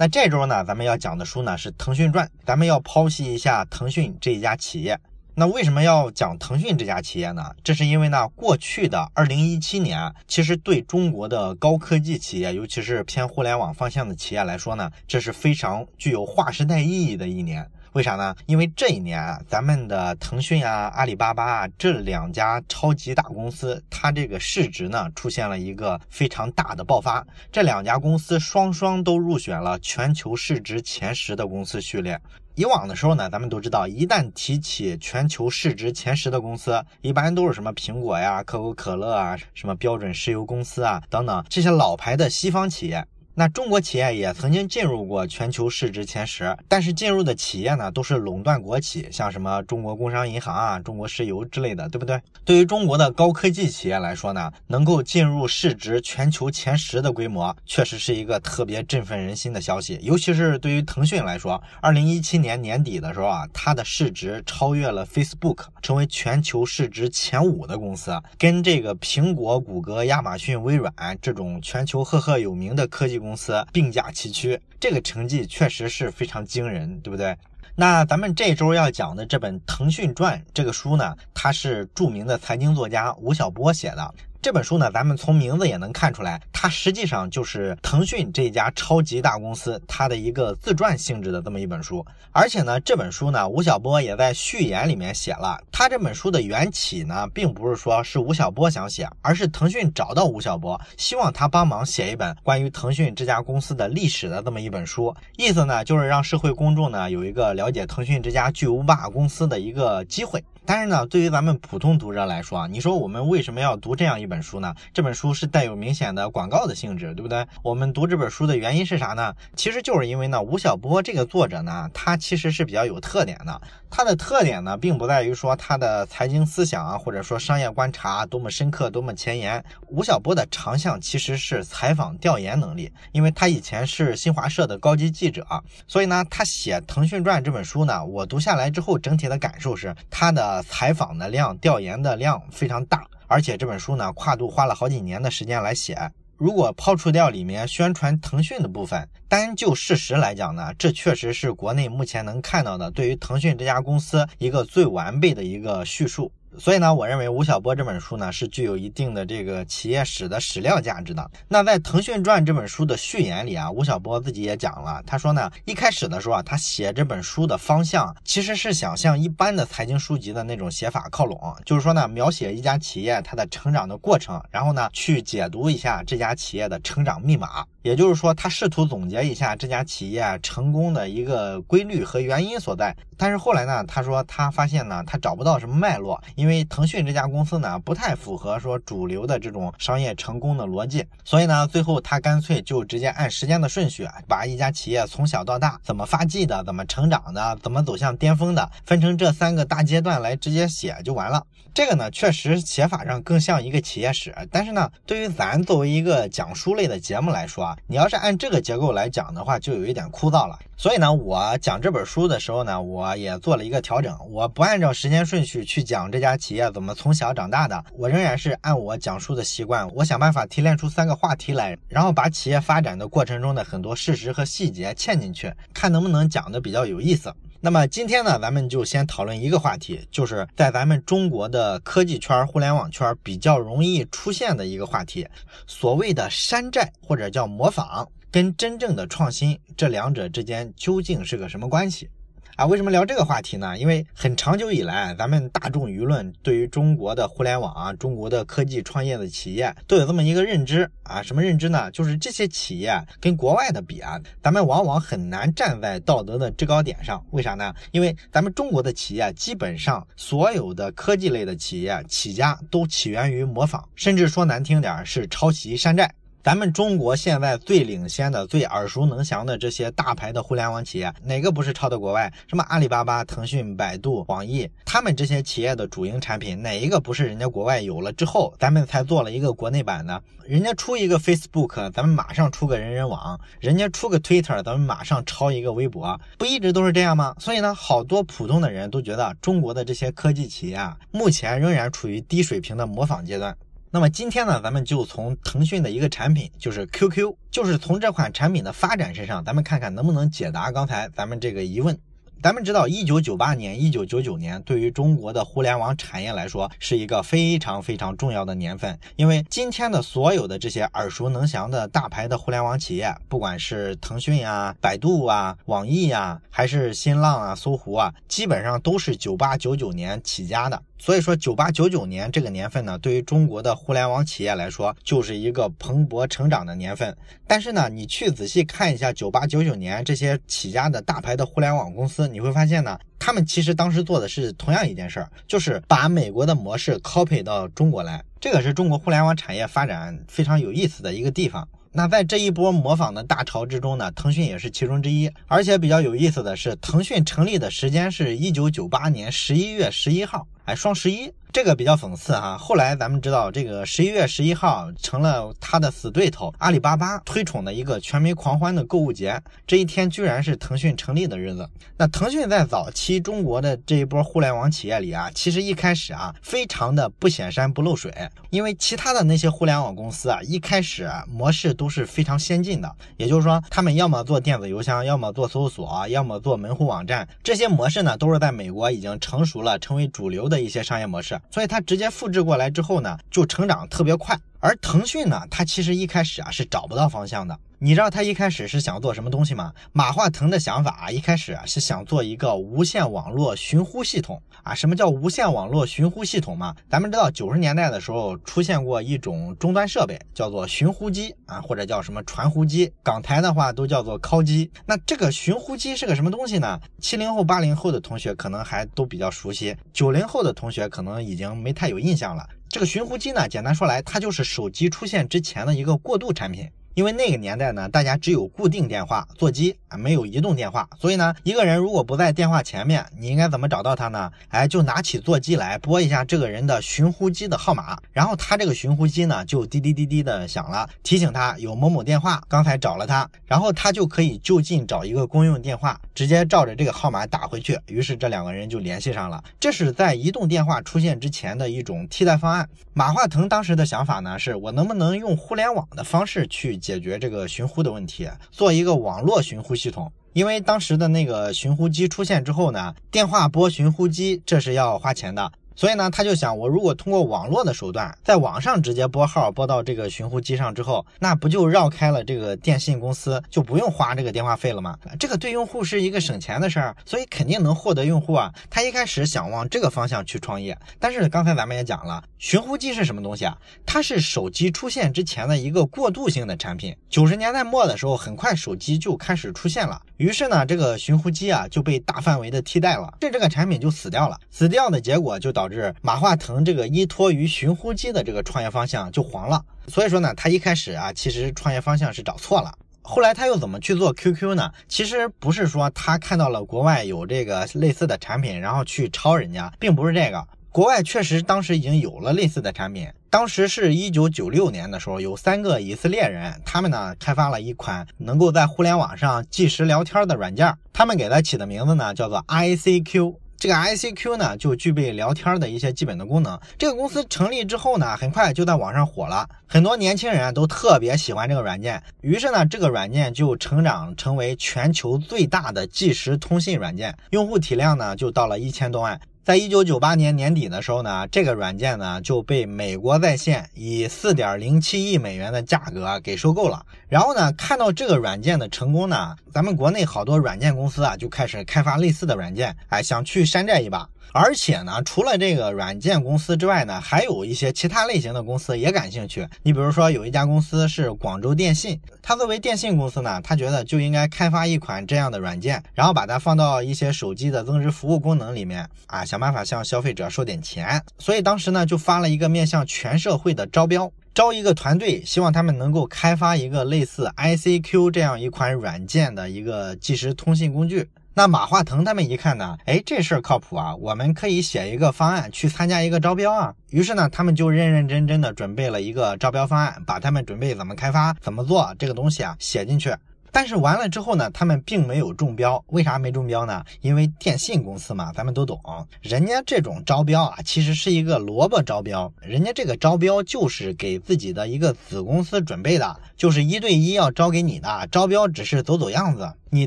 那这周呢，咱们要讲的书呢是《腾讯传》，咱们要剖析一下腾讯这一家企业。那为什么要讲腾讯这家企业呢？这是因为呢，过去的二零一七年，其实对中国的高科技企业，尤其是偏互联网方向的企业来说呢，这是非常具有划时代意义的一年。为啥呢？因为这一年啊，咱们的腾讯啊、阿里巴巴啊这两家超级大公司，它这个市值呢出现了一个非常大的爆发。这两家公司双双都入选了全球市值前十的公司序列。以往的时候呢，咱们都知道，一旦提起全球市值前十的公司，一般都是什么苹果呀、可口可乐啊、什么标准石油公司啊等等这些老牌的西方企业。那中国企业也曾经进入过全球市值前十，但是进入的企业呢都是垄断国企，像什么中国工商银行啊、中国石油之类的，对不对？对于中国的高科技企业来说呢，能够进入市值全球前十的规模，确实是一个特别振奋人心的消息。尤其是对于腾讯来说，二零一七年年底的时候啊，它的市值超越了 Facebook，成为全球市值前五的公司，跟这个苹果、谷歌、亚马逊、微软这种全球赫赫有名的科技公。公司并驾齐驱，这个成绩确实是非常惊人，对不对？那咱们这周要讲的这本《腾讯传》这个书呢，它是著名的财经作家吴晓波写的。这本书呢，咱们从名字也能看出来，它实际上就是腾讯这家超级大公司它的一个自传性质的这么一本书。而且呢，这本书呢，吴晓波也在序言里面写了，他这本书的缘起呢，并不是说是吴晓波想写，而是腾讯找到吴晓波，希望他帮忙写一本关于腾讯这家公司的历史的这么一本书。意思呢，就是让社会公众呢有一个了解腾讯这家巨无霸公司的一个机会。但是呢，对于咱们普通读者来说啊，你说我们为什么要读这样一本书呢？这本书是带有明显的广告的性质，对不对？我们读这本书的原因是啥呢？其实就是因为呢，吴晓波这个作者呢，他其实是比较有特点的。他的特点呢，并不在于说他的财经思想啊，或者说商业观察多么深刻、多么前沿。吴晓波的长项其实是采访调研能力，因为他以前是新华社的高级记者，所以呢，他写《腾讯传》这本书呢，我读下来之后，整体的感受是他的采访的量、调研的量非常大，而且这本书呢，跨度花了好几年的时间来写。如果抛除掉里面宣传腾讯的部分，单就事实来讲呢，这确实是国内目前能看到的对于腾讯这家公司一个最完备的一个叙述。所以呢，我认为吴晓波这本书呢是具有一定的这个企业史的史料价值的。那在《腾讯传》这本书的序言里啊，吴晓波自己也讲了，他说呢，一开始的时候啊，他写这本书的方向其实是想向一般的财经书籍的那种写法靠拢，就是说呢，描写一家企业它的成长的过程，然后呢，去解读一下这家企业的成长密码。也就是说，他试图总结一下这家企业成功的一个规律和原因所在。但是后来呢，他说他发现呢，他找不到什么脉络，因为腾讯这家公司呢，不太符合说主流的这种商业成功的逻辑。所以呢，最后他干脆就直接按时间的顺序，把一家企业从小到大怎么发迹的、怎么成长的、怎么走向巅峰的，分成这三个大阶段来直接写就完了。这个呢，确实写法上更像一个企业史。但是呢，对于咱作为一个讲书类的节目来说啊，你要是按这个结构来讲的话，就有一点枯燥了。所以呢，我讲这本书的时候呢，我也做了一个调整，我不按照时间顺序去讲这家企业怎么从小长大的，我仍然是按我讲述的习惯，我想办法提炼出三个话题来，然后把企业发展的过程中的很多事实和细节嵌进去，看能不能讲的比较有意思。那么今天呢，咱们就先讨论一个话题，就是在咱们中国的科技圈、互联网圈比较容易出现的一个话题，所谓的山寨或者叫模仿，跟真正的创新这两者之间究竟是个什么关系？啊，为什么聊这个话题呢？因为很长久以来，咱们大众舆论对于中国的互联网啊、中国的科技创业的企业都有这么一个认知啊，什么认知呢？就是这些企业跟国外的比啊，咱们往往很难站在道德的制高点上。为啥呢？因为咱们中国的企业基本上所有的科技类的企业起家都起源于模仿，甚至说难听点是抄袭山寨。咱们中国现在最领先的、最耳熟能详的这些大牌的互联网企业，哪个不是抄的国外？什么阿里巴巴、腾讯、百度、网易，他们这些企业的主营产品，哪一个不是人家国外有了之后，咱们才做了一个国内版的？人家出一个 Facebook，咱们马上出个人人网；人家出个 Twitter，咱们马上抄一个微博，不一直都是这样吗？所以呢，好多普通的人都觉得中国的这些科技企业啊，目前仍然处于低水平的模仿阶段。那么今天呢，咱们就从腾讯的一个产品，就是 QQ，就是从这款产品的发展身上，咱们看看能不能解答刚才咱们这个疑问。咱们知道，一九九八年、一九九九年对于中国的互联网产业来说是一个非常非常重要的年份，因为今天的所有的这些耳熟能详的大牌的互联网企业，不管是腾讯啊、百度啊、网易啊，还是新浪啊、搜狐啊，基本上都是九八九九年起家的。所以说，九八九九年这个年份呢，对于中国的互联网企业来说，就是一个蓬勃成长的年份。但是呢，你去仔细看一下九八九九年这些起家的大牌的互联网公司，你会发现呢，他们其实当时做的是同样一件事儿，就是把美国的模式 copy 到中国来。这个是中国互联网产业发展非常有意思的一个地方。那在这一波模仿的大潮之中呢，腾讯也是其中之一。而且比较有意思的是，腾讯成立的时间是一九九八年十一月十一号。哎，双十一这个比较讽刺哈。后来咱们知道，这个十一月十一号成了他的死对头阿里巴巴推崇的一个全民狂欢的购物节。这一天居然是腾讯成立的日子。那腾讯在早期中国的这一波互联网企业里啊，其实一开始啊，非常的不显山不漏水。因为其他的那些互联网公司啊，一开始啊模式都是非常先进的。也就是说，他们要么做电子邮箱，要么做搜索，要么做门户网站。这些模式呢，都是在美国已经成熟了，成为主流的。一些商业模式，所以它直接复制过来之后呢，就成长特别快。而腾讯呢，它其实一开始啊是找不到方向的。你知道他一开始是想做什么东西吗？马化腾的想法啊，一开始啊是想做一个无线网络寻呼系统啊。什么叫无线网络寻呼系统嘛？咱们知道九十年代的时候出现过一种终端设备，叫做寻呼机啊，或者叫什么传呼机，港台的话都叫做敲机。那这个寻呼机是个什么东西呢？七零后、八零后的同学可能还都比较熟悉，九零后的同学可能已经没太有印象了。这个寻呼机呢，简单说来，它就是手机出现之前的一个过渡产品。因为那个年代呢，大家只有固定电话座机啊，没有移动电话，所以呢，一个人如果不在电话前面，你应该怎么找到他呢？哎，就拿起座机来拨一下这个人的寻呼机的号码，然后他这个寻呼机呢就滴滴滴滴的响了，提醒他有某某电话刚才找了他，然后他就可以就近找一个公用电话，直接照着这个号码打回去，于是这两个人就联系上了。这是在移动电话出现之前的一种替代方案。马化腾当时的想法呢，是我能不能用互联网的方式去。解解决这个寻呼的问题，做一个网络寻呼系统。因为当时的那个寻呼机出现之后呢，电话拨寻呼机这是要花钱的。所以呢，他就想，我如果通过网络的手段，在网上直接拨号拨到这个寻呼机上之后，那不就绕开了这个电信公司，就不用花这个电话费了吗？这个对用户是一个省钱的事儿，所以肯定能获得用户啊。他一开始想往这个方向去创业，但是刚才咱们也讲了，寻呼机是什么东西啊？它是手机出现之前的一个过渡性的产品。九十年代末的时候，很快手机就开始出现了，于是呢，这个寻呼机啊就被大范围的替代了，这这个产品就死掉了。死掉的结果就导致。马化腾这个依托于寻呼机的这个创业方向就黄了，所以说呢，他一开始啊，其实创业方向是找错了。后来他又怎么去做 QQ 呢？其实不是说他看到了国外有这个类似的产品，然后去抄人家，并不是这个。国外确实当时已经有了类似的产品，当时是一九九六年的时候，有三个以色列人，他们呢开发了一款能够在互联网上即时聊天的软件，他们给它起的名字呢叫做 ICQ。这个 ICQ 呢，就具备聊天的一些基本的功能。这个公司成立之后呢，很快就在网上火了，很多年轻人都特别喜欢这个软件。于是呢，这个软件就成长成为全球最大的即时通信软件，用户体量呢就到了一千多万。在一九九八年年底的时候呢，这个软件呢就被美国在线以四点零七亿美元的价格给收购了。然后呢，看到这个软件的成功呢，咱们国内好多软件公司啊就开始开发类似的软件，哎，想去山寨一把。而且呢，除了这个软件公司之外呢，还有一些其他类型的公司也感兴趣。你比如说，有一家公司是广州电信，它作为电信公司呢，它觉得就应该开发一款这样的软件，然后把它放到一些手机的增值服务功能里面啊，想办法向消费者收点钱。所以当时呢，就发了一个面向全社会的招标，招一个团队，希望他们能够开发一个类似 ICQ 这样一款软件的一个即时通信工具。那马化腾他们一看呢，哎，这事儿靠谱啊，我们可以写一个方案去参加一个招标啊。于是呢，他们就认认真真的准备了一个招标方案，把他们准备怎么开发、怎么做这个东西啊写进去。但是完了之后呢，他们并没有中标。为啥没中标呢？因为电信公司嘛，咱们都懂，人家这种招标啊，其实是一个萝卜招标。人家这个招标就是给自己的一个子公司准备的，就是一对一要招给你的。招标只是走走样子。你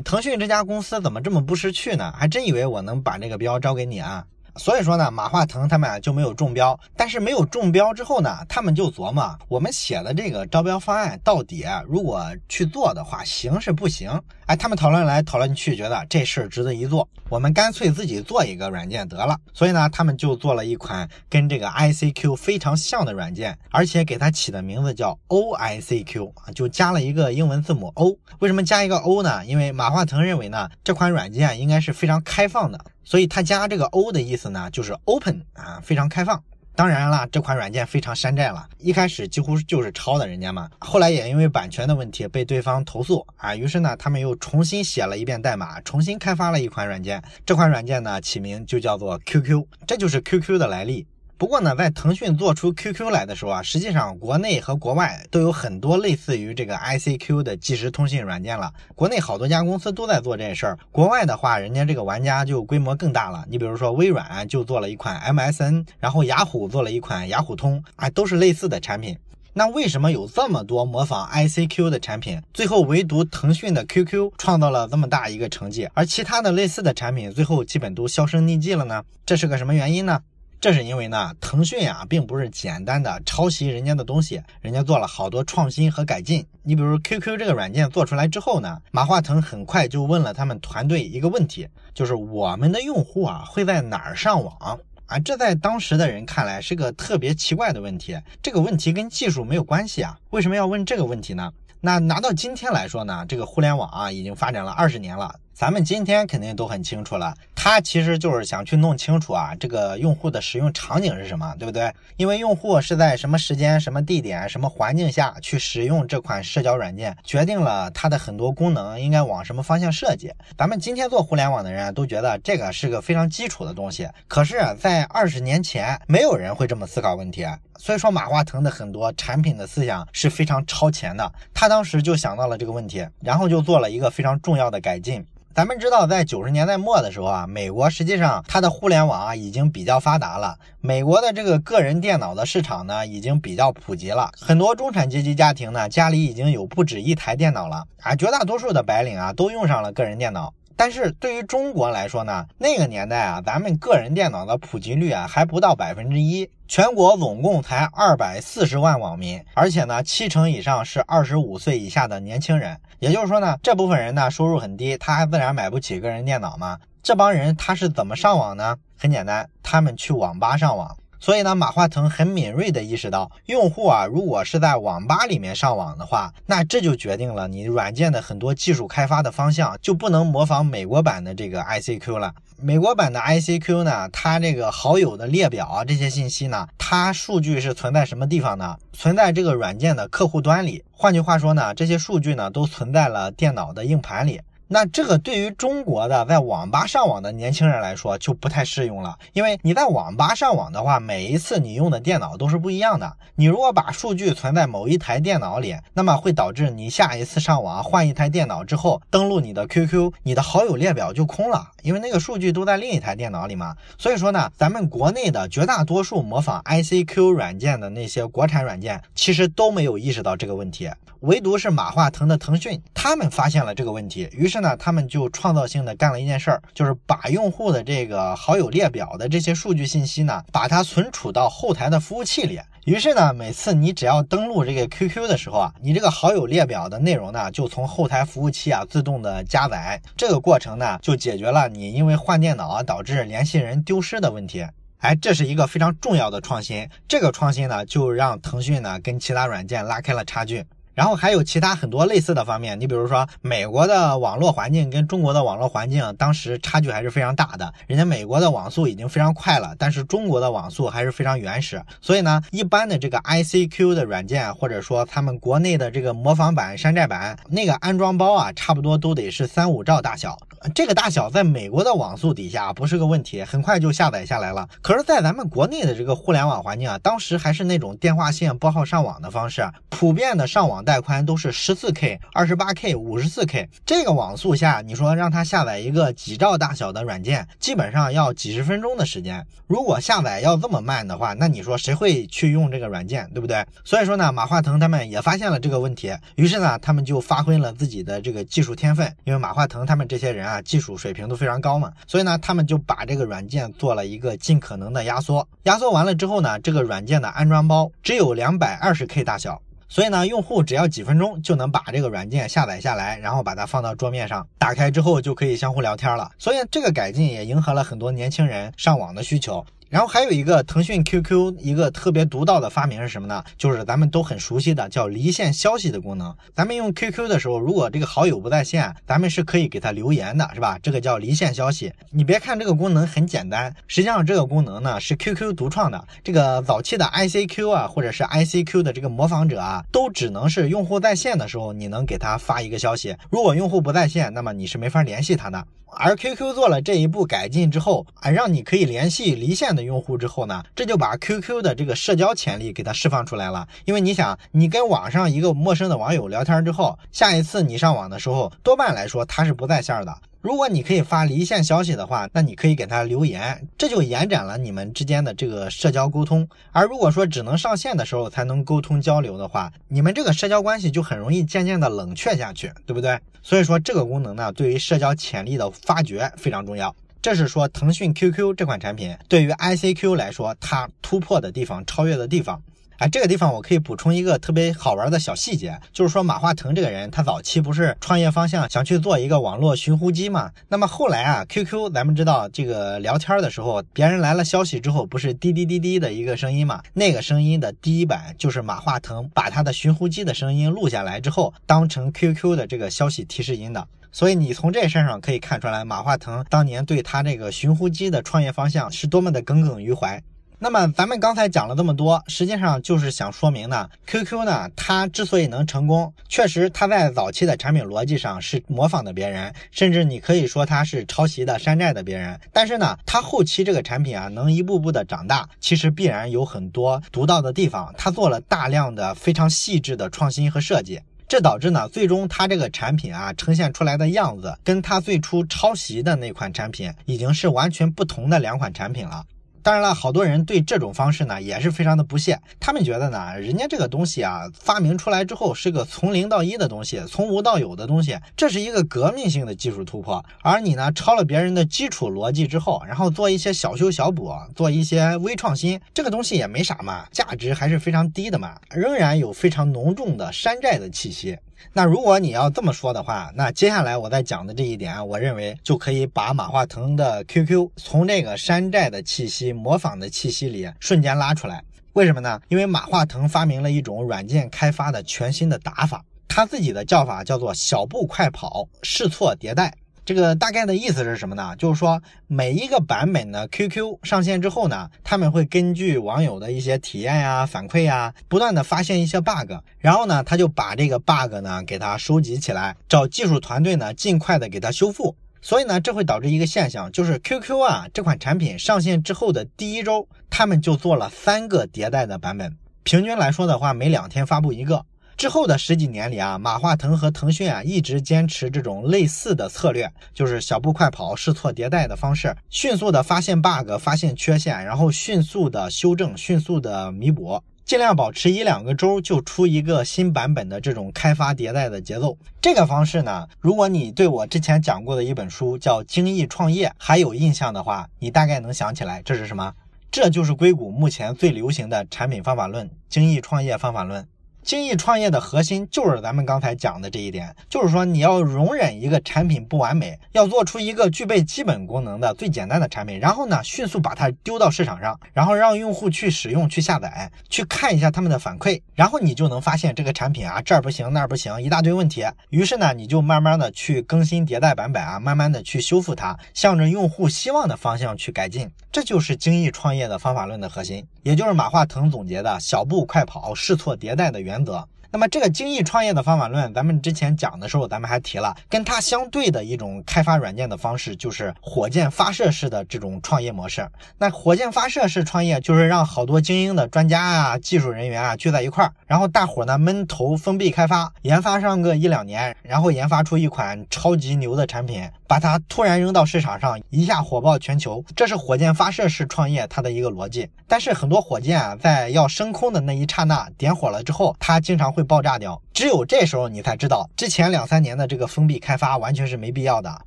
腾讯这家公司怎么这么不识趣呢？还真以为我能把这个标招给你啊？所以说呢，马化腾他们啊就没有中标。但是没有中标之后呢，他们就琢磨，我们写的这个招标方案到底如果去做的话，行是不行？哎，他们讨论来讨论去，觉得这事儿值得一做，我们干脆自己做一个软件得了。所以呢，他们就做了一款跟这个 ICQ 非常像的软件，而且给它起的名字叫 OICQ 啊，就加了一个英文字母 O。为什么加一个 O 呢？因为马化腾认为呢，这款软件应该是非常开放的。所以他加这个 O 的意思呢，就是 open 啊，非常开放。当然啦，这款软件非常山寨了，一开始几乎就是抄的人家嘛。后来也因为版权的问题被对方投诉啊，于是呢，他们又重新写了一遍代码，重新开发了一款软件。这款软件呢，起名就叫做 QQ，这就是 QQ 的来历。不过呢，在腾讯做出 QQ 来的时候啊，实际上国内和国外都有很多类似于这个 ICQ 的即时通信软件了。国内好多家公司都在做这事儿，国外的话，人家这个玩家就规模更大了。你比如说微软就做了一款 MSN，然后雅虎做了一款雅虎通，啊，都是类似的产品。那为什么有这么多模仿 ICQ 的产品，最后唯独腾讯的 QQ 创造了这么大一个成绩，而其他的类似的产品最后基本都销声匿迹了呢？这是个什么原因呢？这是因为呢，腾讯啊，并不是简单的抄袭人家的东西，人家做了好多创新和改进。你比如 QQ 这个软件做出来之后呢，马化腾很快就问了他们团队一个问题，就是我们的用户啊会在哪儿上网啊？这在当时的人看来是个特别奇怪的问题。这个问题跟技术没有关系啊，为什么要问这个问题呢？那拿到今天来说呢，这个互联网啊已经发展了二十年了。咱们今天肯定都很清楚了，他其实就是想去弄清楚啊，这个用户的使用场景是什么，对不对？因为用户是在什么时间、什么地点、什么环境下去使用这款社交软件，决定了它的很多功能应该往什么方向设计。咱们今天做互联网的人都觉得这个是个非常基础的东西，可是，在二十年前，没有人会这么思考问题。所以说，马化腾的很多产品的思想是非常超前的，他当时就想到了这个问题，然后就做了一个非常重要的改进。咱们知道，在九十年代末的时候啊，美国实际上它的互联网啊已经比较发达了。美国的这个个人电脑的市场呢，已经比较普及了。很多中产阶级家庭呢，家里已经有不止一台电脑了啊。绝大多数的白领啊，都用上了个人电脑。但是对于中国来说呢，那个年代啊，咱们个人电脑的普及率啊还不到百分之一，全国总共才二百四十万网民，而且呢，七成以上是二十五岁以下的年轻人。也就是说呢，这部分人呢收入很低，他还自然买不起个人电脑嘛。这帮人他是怎么上网呢？很简单，他们去网吧上网。所以呢，马化腾很敏锐地意识到，用户啊，如果是在网吧里面上网的话，那这就决定了你软件的很多技术开发的方向就不能模仿美国版的这个 ICQ 了。美国版的 ICQ 呢，它这个好友的列表啊，这些信息呢，它数据是存在什么地方呢？存在这个软件的客户端里。换句话说呢，这些数据呢，都存在了电脑的硬盘里。那这个对于中国的在网吧上网的年轻人来说就不太适用了，因为你在网吧上网的话，每一次你用的电脑都是不一样的。你如果把数据存在某一台电脑里，那么会导致你下一次上网换一台电脑之后，登录你的 QQ，你的好友列表就空了，因为那个数据都在另一台电脑里嘛。所以说呢，咱们国内的绝大多数模仿 ICQ 软件的那些国产软件，其实都没有意识到这个问题。唯独是马化腾的腾讯，他们发现了这个问题，于是呢，他们就创造性的干了一件事儿，就是把用户的这个好友列表的这些数据信息呢，把它存储到后台的服务器里。于是呢，每次你只要登录这个 QQ 的时候啊，你这个好友列表的内容呢，就从后台服务器啊自动的加载。这个过程呢，就解决了你因为换电脑啊导致联系人丢失的问题。哎，这是一个非常重要的创新。这个创新呢，就让腾讯呢跟其他软件拉开了差距。然后还有其他很多类似的方面，你比如说美国的网络环境跟中国的网络环境当时差距还是非常大的，人家美国的网速已经非常快了，但是中国的网速还是非常原始，所以呢，一般的这个 ICQ 的软件或者说他们国内的这个模仿版、山寨版那个安装包啊，差不多都得是三五兆大小。这个大小在美国的网速底下不是个问题，很快就下载下来了。可是，在咱们国内的这个互联网环境啊，当时还是那种电话线拨号上网的方式，普遍的上网带宽都是十四 K、二十八 K、五十四 K。这个网速下，你说让他下载一个几兆大小的软件，基本上要几十分钟的时间。如果下载要这么慢的话，那你说谁会去用这个软件，对不对？所以说呢，马化腾他们也发现了这个问题，于是呢，他们就发挥了自己的这个技术天分，因为马化腾他们这些人啊，技术水平都非常高嘛，所以呢，他们就把这个软件做了一个尽可能的压缩。压缩完了之后呢，这个软件的安装包只有两百二十 K 大小，所以呢，用户只要几分钟就能把这个软件下载下来，然后把它放到桌面上，打开之后就可以相互聊天了。所以这个改进也迎合了很多年轻人上网的需求。然后还有一个腾讯 QQ 一个特别独到的发明是什么呢？就是咱们都很熟悉的叫离线消息的功能。咱们用 QQ 的时候，如果这个好友不在线，咱们是可以给他留言的，是吧？这个叫离线消息。你别看这个功能很简单，实际上这个功能呢是 QQ 独创的。这个早期的 ICQ 啊，或者是 ICQ 的这个模仿者啊，都只能是用户在线的时候你能给他发一个消息，如果用户不在线，那么你是没法联系他的。而 QQ 做了这一步改进之后，啊，让你可以联系离线的用户之后呢，这就把 QQ 的这个社交潜力给它释放出来了。因为你想，你跟网上一个陌生的网友聊天之后，下一次你上网的时候，多半来说他是不在线的。如果你可以发离线消息的话，那你可以给他留言，这就延展了你们之间的这个社交沟通。而如果说只能上线的时候才能沟通交流的话，你们这个社交关系就很容易渐渐的冷却下去，对不对？所以说这个功能呢，对于社交潜力的发掘非常重要。这是说腾讯 QQ 这款产品对于 ICQ 来说，它突破的地方、超越的地方。哎，这个地方我可以补充一个特别好玩的小细节，就是说马化腾这个人，他早期不是创业方向想去做一个网络寻呼机嘛？那么后来啊，QQ 咱们知道这个聊天的时候，别人来了消息之后，不是滴滴滴滴的一个声音嘛？那个声音的第一版就是马化腾把他的寻呼机的声音录下来之后，当成 QQ 的这个消息提示音的。所以你从这事上可以看出来，马化腾当年对他这个寻呼机的创业方向是多么的耿耿于怀。那么咱们刚才讲了这么多，实际上就是想说明呢，QQ 呢，它之所以能成功，确实它在早期的产品逻辑上是模仿的别人，甚至你可以说它是抄袭的、山寨的别人。但是呢，它后期这个产品啊，能一步步的长大，其实必然有很多独到的地方。它做了大量的非常细致的创新和设计，这导致呢，最终它这个产品啊，呈现出来的样子，跟它最初抄袭的那款产品已经是完全不同的两款产品了。当然了，好多人对这种方式呢也是非常的不屑。他们觉得呢，人家这个东西啊发明出来之后是个从零到一的东西，从无到有的东西，这是一个革命性的技术突破。而你呢抄了别人的基础逻辑之后，然后做一些小修小补，做一些微创新，这个东西也没啥嘛，价值还是非常低的嘛，仍然有非常浓重的山寨的气息。那如果你要这么说的话，那接下来我在讲的这一点，我认为就可以把马化腾的 QQ 从这个山寨的气息、模仿的气息里瞬间拉出来。为什么呢？因为马化腾发明了一种软件开发的全新的打法，他自己的叫法叫做“小步快跑，试错迭代”。这个大概的意思是什么呢？就是说每一个版本的 QQ 上线之后呢，他们会根据网友的一些体验呀、反馈呀，不断的发现一些 bug，然后呢，他就把这个 bug 呢给它收集起来，找技术团队呢尽快的给它修复。所以呢，这会导致一个现象，就是 QQ 啊这款产品上线之后的第一周，他们就做了三个迭代的版本，平均来说的话，每两天发布一个。之后的十几年里啊，马化腾和腾讯啊一直坚持这种类似的策略，就是小步快跑、试错迭代的方式，迅速的发现 bug、发现缺陷，然后迅速的修正、迅速的弥补，尽量保持一两个周就出一个新版本的这种开发迭代的节奏。这个方式呢，如果你对我之前讲过的一本书叫《精益创业》还有印象的话，你大概能想起来这是什么？这就是硅谷目前最流行的产品方法论——精益创业方法论。精益创业的核心就是咱们刚才讲的这一点，就是说你要容忍一个产品不完美，要做出一个具备基本功能的最简单的产品，然后呢，迅速把它丢到市场上，然后让用户去使用、去下载、去看一下他们的反馈，然后你就能发现这个产品啊这儿不行那儿不行，一大堆问题。于是呢，你就慢慢的去更新迭代版本啊，慢慢的去修复它，向着用户希望的方向去改进。这就是精益创业的方法论的核心，也就是马化腾总结的小步快跑、试错迭代的原原则。那么这个精益创业的方法论，咱们之前讲的时候，咱们还提了，跟它相对的一种开发软件的方式，就是火箭发射式的这种创业模式。那火箭发射式创业，就是让好多精英的专家啊、技术人员啊聚在一块儿，然后大伙呢闷头封闭开发，研发上个一两年，然后研发出一款超级牛的产品，把它突然扔到市场上，一下火爆全球。这是火箭发射式创业它的一个逻辑。但是很多火箭啊，在要升空的那一刹那点火了之后，它经常会爆炸掉。只有这时候你才知道，之前两三年的这个封闭开发完全是没必要的，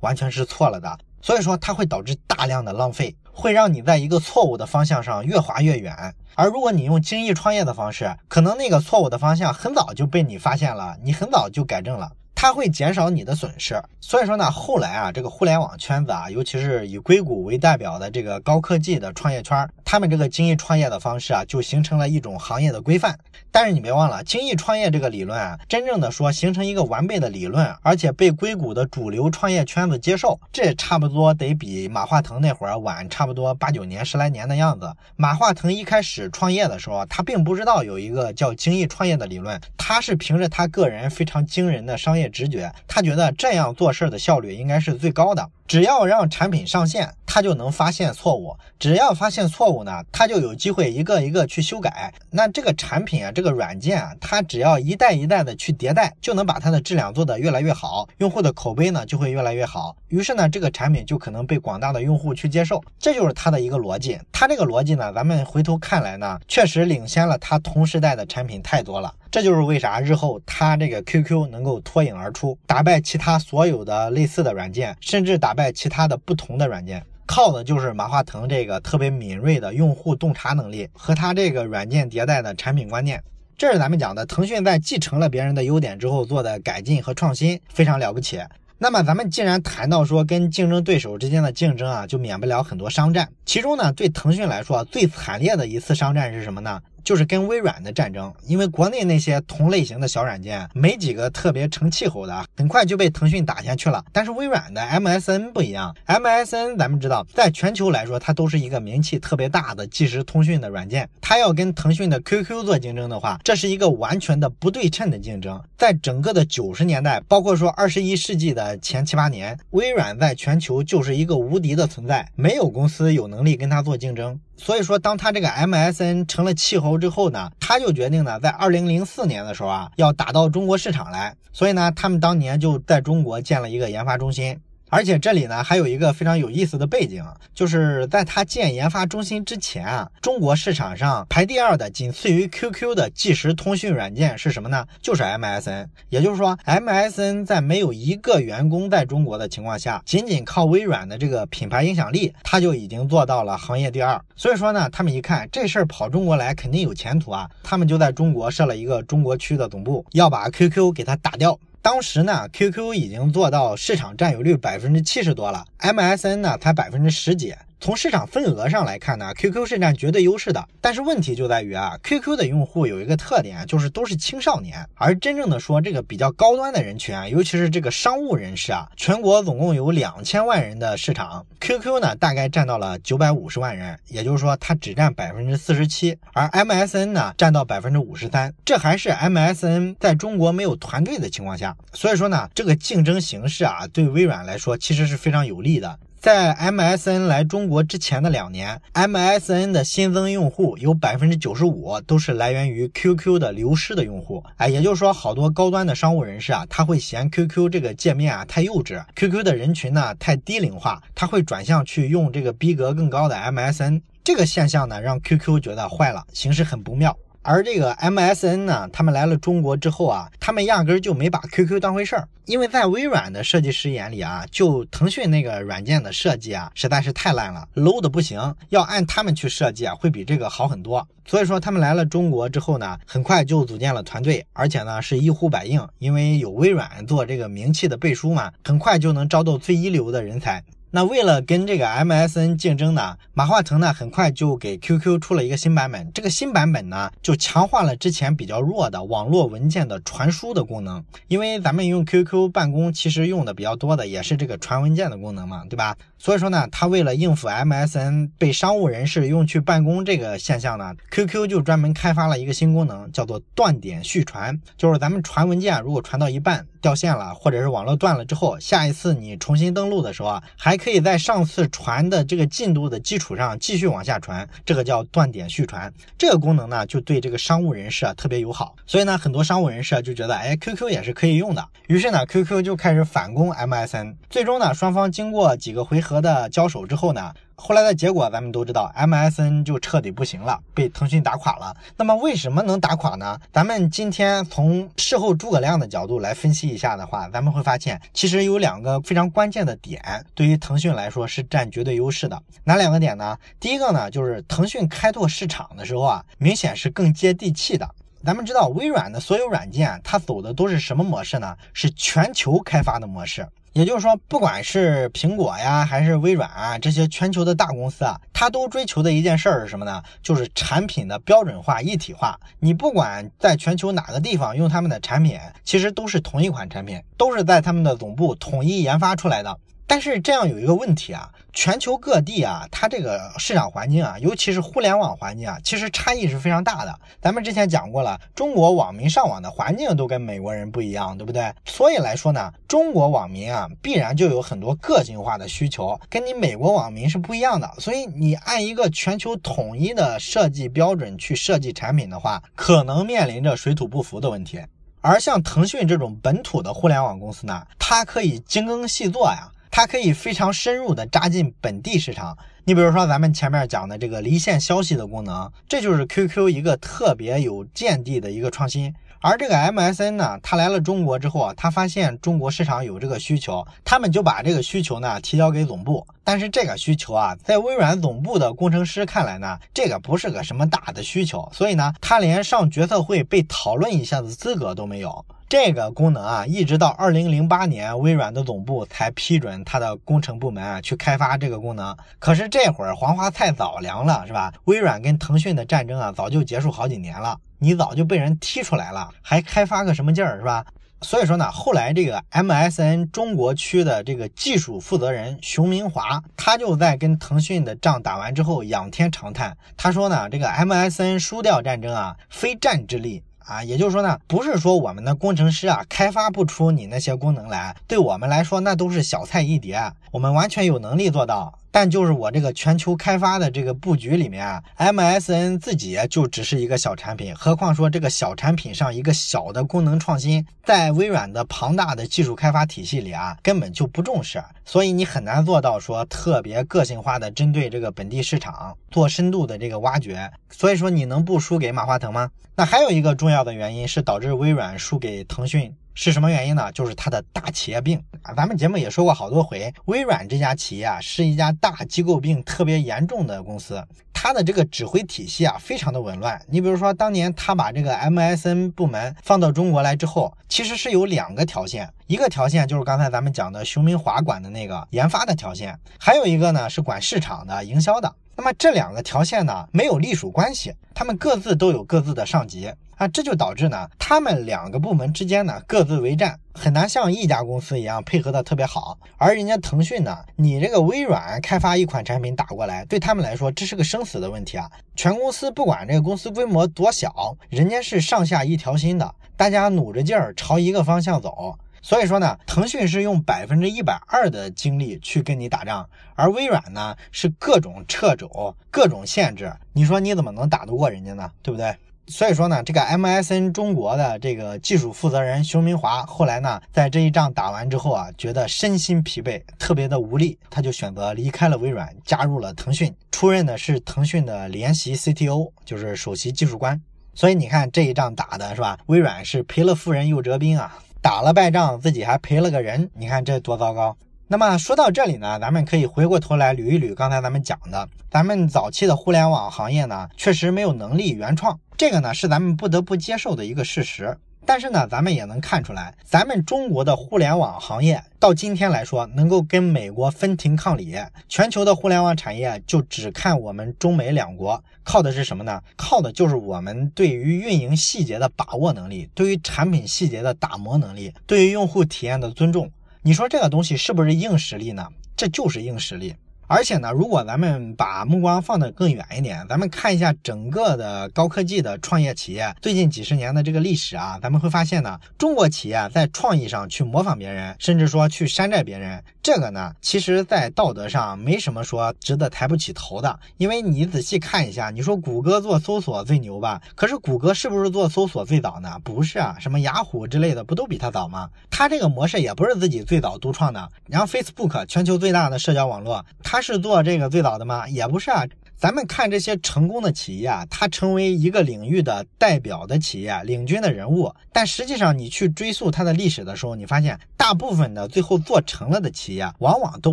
完全是错了的。所以说它会导致大量的浪费，会让你在一个错误的方向上越滑越远。而如果你用精益创业的方式，可能那个错误的方向很早就被你发现了，你很早就改正了。它会减少你的损失，所以说呢，后来啊，这个互联网圈子啊，尤其是以硅谷为代表的这个高科技的创业圈，他们这个精益创业的方式啊，就形成了一种行业的规范。但是你别忘了，精益创业这个理论啊，真正的说形成一个完备的理论，而且被硅谷的主流创业圈子接受，这差不多得比马化腾那会儿晚差不多八九年、十来年的样子。马化腾一开始创业的时候，他并不知道有一个叫精益创业的理论，他是凭着他个人非常惊人的商业。直觉，他觉得这样做事的效率应该是最高的。只要让产品上线，他就能发现错误。只要发现错误呢，他就有机会一个一个去修改。那这个产品啊，这个软件啊，它只要一代一代的去迭代，就能把它的质量做得越来越好，用户的口碑呢就会越来越好。于是呢，这个产品就可能被广大的用户去接受。这就是它的一个逻辑。它这个逻辑呢，咱们回头看来呢，确实领先了它同时代的产品太多了。这就是为啥日后它这个 QQ 能够脱颖而出，打败其他所有的类似的软件，甚至打败其他的不同的软件，靠的就是马化腾这个特别敏锐的用户洞察能力和他这个软件迭代的产品观念。这是咱们讲的腾讯在继承了别人的优点之后做的改进和创新，非常了不起。那么咱们既然谈到说跟竞争对手之间的竞争啊，就免不了很多商战。其中呢，对腾讯来说最惨烈的一次商战是什么呢？就是跟微软的战争，因为国内那些同类型的小软件没几个特别成气候的，很快就被腾讯打下去了。但是微软的 MSN 不一样，MSN 咱们知道，在全球来说，它都是一个名气特别大的即时通讯的软件。它要跟腾讯的 QQ 做竞争的话，这是一个完全的不对称的竞争。在整个的九十年代，包括说二十一世纪的前七八年，微软在全球就是一个无敌的存在，没有公司有能力跟它做竞争。所以说，当他这个 MSN 成了气候之后呢，他就决定呢，在二零零四年的时候啊，要打到中国市场来。所以呢，他们当年就在中国建了一个研发中心。而且这里呢还有一个非常有意思的背景，就是在他建研发中心之前啊，中国市场上排第二的，仅次于 QQ 的即时通讯软件是什么呢？就是 MSN。也就是说，MSN 在没有一个员工在中国的情况下，仅仅靠微软的这个品牌影响力，他就已经做到了行业第二。所以说呢，他们一看这事儿跑中国来肯定有前途啊，他们就在中国设了一个中国区的总部，要把 QQ 给它打掉。当时呢，QQ 已经做到市场占有率百分之七十多了，MSN 呢才百分之十几。从市场份额上来看呢，QQ 是占绝对优势的。但是问题就在于啊，QQ 的用户有一个特点，就是都是青少年。而真正的说这个比较高端的人群啊，尤其是这个商务人士啊，全国总共有两千万人的市场，QQ 呢大概占到了九百五十万人，也就是说它只占百分之四十七，而 MSN 呢占到百分之五十三。这还是 MSN 在中国没有团队的情况下，所以说呢，这个竞争形势啊，对微软来说其实是非常有利的。在 MSN 来中国之前的两年，MSN 的新增用户有百分之九十五都是来源于 QQ 的流失的用户。哎，也就是说，好多高端的商务人士啊，他会嫌 QQ 这个界面啊太幼稚，QQ 的人群呢太低龄化，他会转向去用这个逼格更高的 MSN。这个现象呢，让 QQ 觉得坏了，形势很不妙。而这个 MSN 呢，他们来了中国之后啊，他们压根儿就没把 QQ 当回事儿，因为在微软的设计师眼里啊，就腾讯那个软件的设计啊，实在是太烂了，low 的不行，要按他们去设计啊，会比这个好很多。所以说他们来了中国之后呢，很快就组建了团队，而且呢是一呼百应，因为有微软做这个名气的背书嘛，很快就能招到最一流的人才。那为了跟这个 MSN 竞争呢，马化腾呢很快就给 QQ 出了一个新版本。这个新版本呢就强化了之前比较弱的网络文件的传输的功能。因为咱们用 QQ 办公，其实用的比较多的也是这个传文件的功能嘛，对吧？所以说呢，他为了应付 MSN 被商务人士用去办公这个现象呢，QQ 就专门开发了一个新功能，叫做断点续传。就是咱们传文件，如果传到一半掉线了，或者是网络断了之后，下一次你重新登录的时候啊，还可以在上次传的这个进度的基础上继续往下传，这个叫断点续传。这个功能呢，就对这个商务人士啊特别友好。所以呢，很多商务人士啊就觉得，哎，QQ 也是可以用的。于是呢，QQ 就开始反攻 MSN。最终呢，双方经过几个回合和的交手之后呢。后来的结果咱们都知道，MSN 就彻底不行了，被腾讯打垮了。那么为什么能打垮呢？咱们今天从事后诸葛亮的角度来分析一下的话，咱们会发现，其实有两个非常关键的点，对于腾讯来说是占绝对优势的。哪两个点呢？第一个呢，就是腾讯开拓市场的时候啊，明显是更接地气的。咱们知道，微软的所有软件，它走的都是什么模式呢？是全球开发的模式。也就是说，不管是苹果呀，还是微软啊，这些全球的大公司啊，它都追求的一件事儿是什么呢？就是产品的标准化、一体化。你不管在全球哪个地方用他们的产品，其实都是同一款产品，都是在他们的总部统一研发出来的。但是这样有一个问题啊，全球各地啊，它这个市场环境啊，尤其是互联网环境啊，其实差异是非常大的。咱们之前讲过了，中国网民上网的环境都跟美国人不一样，对不对？所以来说呢，中国网民啊，必然就有很多个性化的需求，跟你美国网民是不一样的。所以你按一个全球统一的设计标准去设计产品的话，可能面临着水土不服的问题。而像腾讯这种本土的互联网公司呢，它可以精耕细作呀。它可以非常深入的扎进本地市场。你比如说咱们前面讲的这个离线消息的功能，这就是 QQ 一个特别有见地的一个创新。而这个 MSN 呢，它来了中国之后啊，它发现中国市场有这个需求，他们就把这个需求呢提交给总部。但是这个需求啊，在微软总部的工程师看来呢，这个不是个什么大的需求，所以呢，他连上决策会被讨论一下的资格都没有。这个功能啊，一直到二零零八年，微软的总部才批准它的工程部门啊去开发这个功能。可是这会儿黄花菜早凉了，是吧？微软跟腾讯的战争啊，早就结束好几年了，你早就被人踢出来了，还开发个什么劲儿，是吧？所以说呢，后来这个 MSN 中国区的这个技术负责人熊明华，他就在跟腾讯的仗打完之后，仰天长叹，他说呢，这个 MSN 输掉战争啊，非战之力。啊，也就是说呢，不是说我们的工程师啊开发不出你那些功能来，对我们来说那都是小菜一碟，我们完全有能力做到。但就是我这个全球开发的这个布局里面，MSN 自己就只是一个小产品，何况说这个小产品上一个小的功能创新，在微软的庞大的技术开发体系里啊，根本就不重视，所以你很难做到说特别个性化的针对这个本地市场做深度的这个挖掘。所以说你能不输给马化腾吗？那还有一个重要的原因是导致微软输给腾讯。是什么原因呢？就是它的大企业病啊！咱们节目也说过好多回，微软这家企业啊，是一家大机构病特别严重的公司，它的这个指挥体系啊，非常的紊乱。你比如说，当年他把这个 MSN 部门放到中国来之后，其实是有两个条线，一个条线就是刚才咱们讲的熊明华管的那个研发的条线，还有一个呢是管市场的营销的。那么这两个条线呢，没有隶属关系，他们各自都有各自的上级。啊，这就导致呢，他们两个部门之间呢各自为战，很难像一家公司一样配合的特别好。而人家腾讯呢，你这个微软开发一款产品打过来，对他们来说这是个生死的问题啊。全公司不管这个公司规模多小，人家是上下一条心的，大家努着劲儿朝一个方向走。所以说呢，腾讯是用百分之一百二的精力去跟你打仗，而微软呢是各种掣肘、各种限制，你说你怎么能打得过人家呢？对不对？所以说呢，这个 MSN 中国的这个技术负责人熊明华，后来呢，在这一仗打完之后啊，觉得身心疲惫，特别的无力，他就选择离开了微软，加入了腾讯，出任的是腾讯的联席 CTO，就是首席技术官。所以你看这一仗打的是吧？微软是赔了夫人又折兵啊，打了败仗，自己还赔了个人，你看这多糟糕。那么说到这里呢，咱们可以回过头来捋一捋刚才咱们讲的，咱们早期的互联网行业呢，确实没有能力原创，这个呢是咱们不得不接受的一个事实。但是呢，咱们也能看出来，咱们中国的互联网行业到今天来说，能够跟美国分庭抗礼，全球的互联网产业就只看我们中美两国，靠的是什么呢？靠的就是我们对于运营细节的把握能力，对于产品细节的打磨能力，对于用户体验的尊重。你说这个东西是不是硬实力呢？这就是硬实力。而且呢，如果咱们把目光放得更远一点，咱们看一下整个的高科技的创业企业最近几十年的这个历史啊，咱们会发现呢，中国企业在创意上去模仿别人，甚至说去山寨别人，这个呢，其实在道德上没什么说值得抬不起头的。因为你仔细看一下，你说谷歌做搜索最牛吧？可是谷歌是不是做搜索最早呢？不是啊，什么雅虎之类的不都比它早吗？它这个模式也不是自己最早独创的。然后 Facebook 全球最大的社交网络，它。他是做这个最早的吗？也不是啊。咱们看这些成功的企业啊，它成为一个领域的代表的企业、领军的人物。但实际上，你去追溯它的历史的时候，你发现大部分的最后做成了的企业，往往都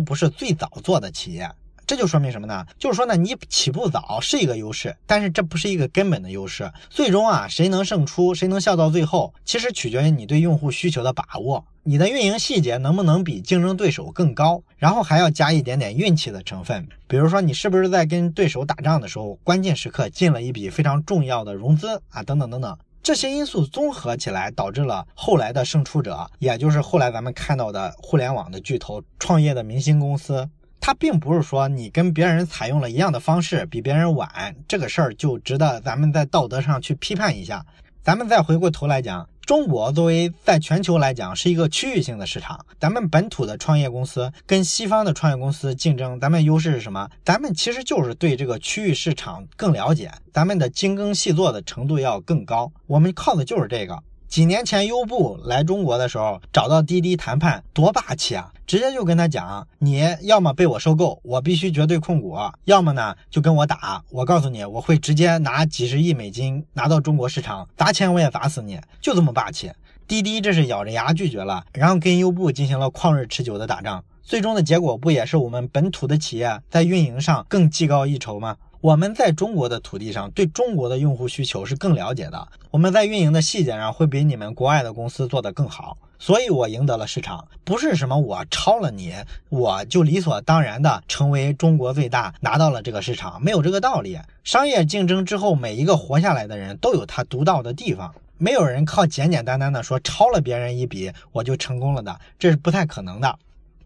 不是最早做的企业。这就说明什么呢？就是说呢，你起步早是一个优势，但是这不是一个根本的优势。最终啊，谁能胜出，谁能笑到最后，其实取决于你对用户需求的把握。你的运营细节能不能比竞争对手更高？然后还要加一点点运气的成分，比如说你是不是在跟对手打仗的时候，关键时刻进了一笔非常重要的融资啊，等等等等，这些因素综合起来，导致了后来的胜出者，也就是后来咱们看到的互联网的巨头、创业的明星公司。它并不是说你跟别人采用了一样的方式，比别人晚，这个事儿就值得咱们在道德上去批判一下。咱们再回过头来讲。中国作为在全球来讲是一个区域性的市场，咱们本土的创业公司跟西方的创业公司竞争，咱们优势是什么？咱们其实就是对这个区域市场更了解，咱们的精耕细作的程度要更高，我们靠的就是这个。几年前优步来中国的时候，找到滴滴谈判，多霸气啊！直接就跟他讲，你要么被我收购，我必须绝对控股；要么呢就跟我打。我告诉你，我会直接拿几十亿美金拿到中国市场，砸钱我也砸死你，就这么霸气。滴滴这是咬着牙拒绝了，然后跟优步进行了旷日持久的打仗，最终的结果不也是我们本土的企业在运营上更技高一筹吗？我们在中国的土地上，对中国的用户需求是更了解的。我们在运营的细节上会比你们国外的公司做得更好，所以我赢得了市场。不是什么我超了你，我就理所当然的成为中国最大，拿到了这个市场，没有这个道理。商业竞争之后，每一个活下来的人都有他独到的地方，没有人靠简简单单的说超了别人一笔我就成功了的，这是不太可能的。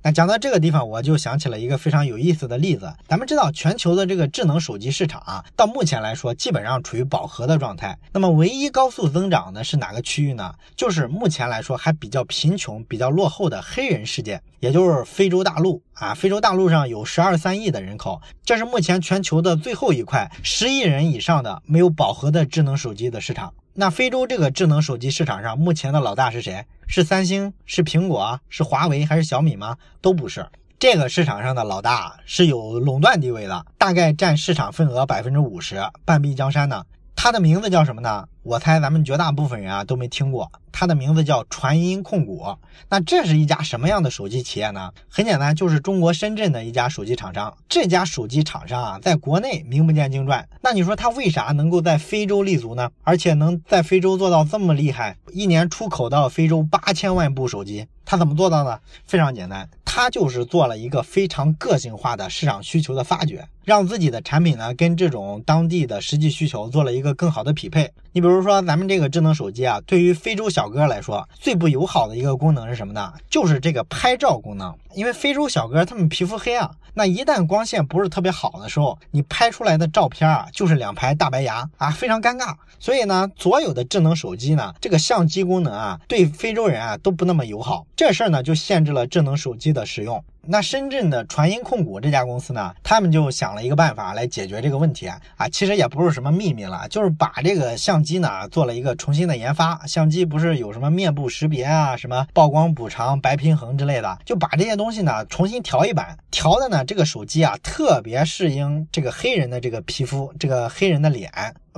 那讲到这个地方，我就想起了一个非常有意思的例子。咱们知道，全球的这个智能手机市场啊，到目前来说，基本上处于饱和的状态。那么，唯一高速增长的是哪个区域呢？就是目前来说还比较贫穷、比较落后的黑人世界，也就是非洲大陆啊。非洲大陆上有十二三亿的人口，这是目前全球的最后一块十亿人以上的没有饱和的智能手机的市场。那非洲这个智能手机市场上，目前的老大是谁？是三星？是苹果？是华为？还是小米吗？都不是。这个市场上的老大是有垄断地位的，大概占市场份额百分之五十，半壁江山呢。它的名字叫什么呢？我猜咱们绝大部分人啊都没听过。它的名字叫传音控股。那这是一家什么样的手机企业呢？很简单，就是中国深圳的一家手机厂商。这家手机厂商啊，在国内名不见经传。那你说它为啥能够在非洲立足呢？而且能在非洲做到这么厉害，一年出口到非洲八千万部手机，它怎么做到的？非常简单，它就是做了一个非常个性化的市场需求的发掘。让自己的产品呢，跟这种当地的实际需求做了一个更好的匹配。你比如说，咱们这个智能手机啊，对于非洲小哥来说，最不友好的一个功能是什么呢？就是这个拍照功能。因为非洲小哥他们皮肤黑啊，那一旦光线不是特别好的时候，你拍出来的照片啊，就是两排大白牙啊，非常尴尬。所以呢，所有的智能手机呢，这个相机功能啊，对非洲人啊都不那么友好。这事儿呢，就限制了智能手机的使用。那深圳的传音控股这家公司呢，他们就想了一个办法来解决这个问题啊，其实也不是什么秘密了，就是把这个相机呢做了一个重新的研发。相机不是有什么面部识别啊，什么曝光补偿、白平衡之类的，就把这些东西呢重新调一版，调的呢这个手机啊特别适应这个黑人的这个皮肤，这个黑人的脸。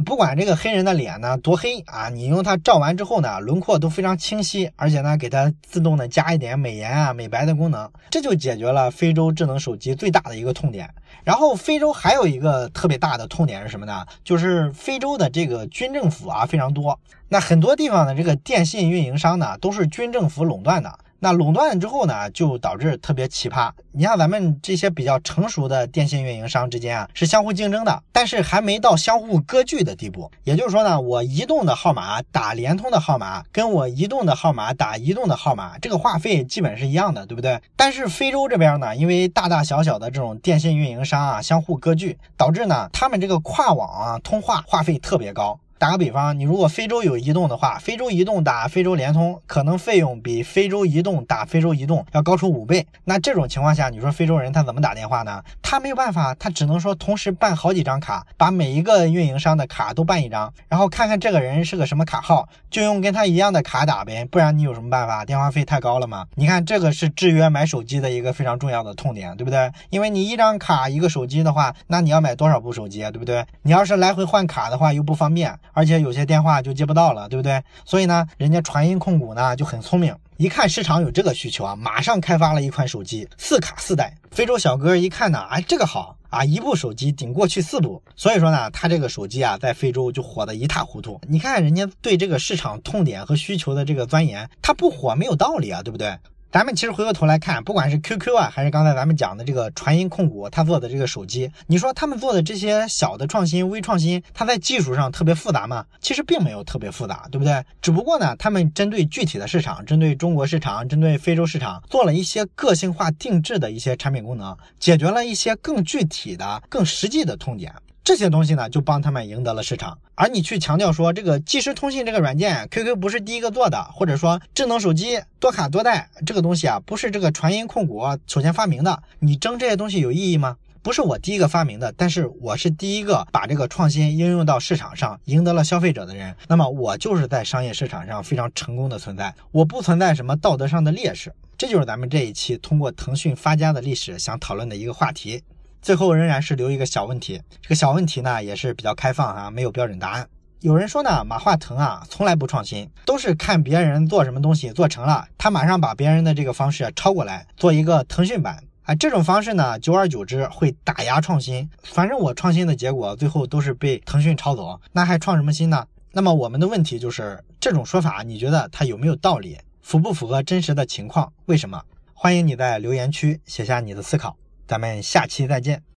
不管这个黑人的脸呢多黑啊，你用它照完之后呢，轮廓都非常清晰，而且呢，给它自动的加一点美颜啊、美白的功能，这就解决了非洲智能手机最大的一个痛点。然后非洲还有一个特别大的痛点是什么呢？就是非洲的这个军政府啊非常多，那很多地方的这个电信运营商呢都是军政府垄断的。那垄断之后呢，就导致特别奇葩。你像咱们这些比较成熟的电信运营商之间啊，是相互竞争的，但是还没到相互割据的地步。也就是说呢，我移动的号码打联通的号码，跟我移动的号码打移动的号码，这个话费基本是一样的，对不对？但是非洲这边呢，因为大大小小的这种电信运营商啊相互割据，导致呢，他们这个跨网啊通话话费特别高。打个比方，你如果非洲有移动的话，非洲移动打非洲联通，可能费用比非洲移动打非洲移动要高出五倍。那这种情况下，你说非洲人他怎么打电话呢？他没有办法，他只能说同时办好几张卡，把每一个运营商的卡都办一张，然后看看这个人是个什么卡号，就用跟他一样的卡打呗。不然你有什么办法？电话费太高了嘛。你看这个是制约买手机的一个非常重要的痛点，对不对？因为你一张卡一个手机的话，那你要买多少部手机啊？对不对？你要是来回换卡的话又不方便。而且有些电话就接不到了，对不对？所以呢，人家传音控股呢就很聪明，一看市场有这个需求啊，马上开发了一款手机，四卡四代。非洲小哥一看呢，哎，这个好啊，一部手机顶过去四部。所以说呢，他这个手机啊，在非洲就火得一塌糊涂。你看人家对这个市场痛点和需求的这个钻研，他不火没有道理啊，对不对？咱们其实回过头来看，不管是 QQ 啊，还是刚才咱们讲的这个传音控股，他做的这个手机，你说他们做的这些小的创新、微创新，它在技术上特别复杂吗？其实并没有特别复杂，对不对？只不过呢，他们针对具体的市场，针对中国市场，针对非洲市场，做了一些个性化定制的一些产品功能，解决了一些更具体的、更实际的痛点。这些东西呢，就帮他们赢得了市场。而你去强调说这个即时通信这个软件，QQ 不是第一个做的，或者说智能手机多卡多待这个东西啊，不是这个传音控股首先发明的，你争这些东西有意义吗？不是我第一个发明的，但是我是第一个把这个创新应用到市场上，赢得了消费者的人。那么我就是在商业市场上非常成功的存在，我不存在什么道德上的劣势。这就是咱们这一期通过腾讯发家的历史想讨论的一个话题。最后仍然是留一个小问题，这个小问题呢也是比较开放哈，没有标准答案。有人说呢，马化腾啊从来不创新，都是看别人做什么东西做成了，他马上把别人的这个方式抄过来做一个腾讯版啊。这种方式呢，久而久之会打压创新。反正我创新的结果最后都是被腾讯抄走，那还创什么新呢？那么我们的问题就是，这种说法你觉得它有没有道理？符不符合真实的情况？为什么？欢迎你在留言区写下你的思考。咱们下期再见。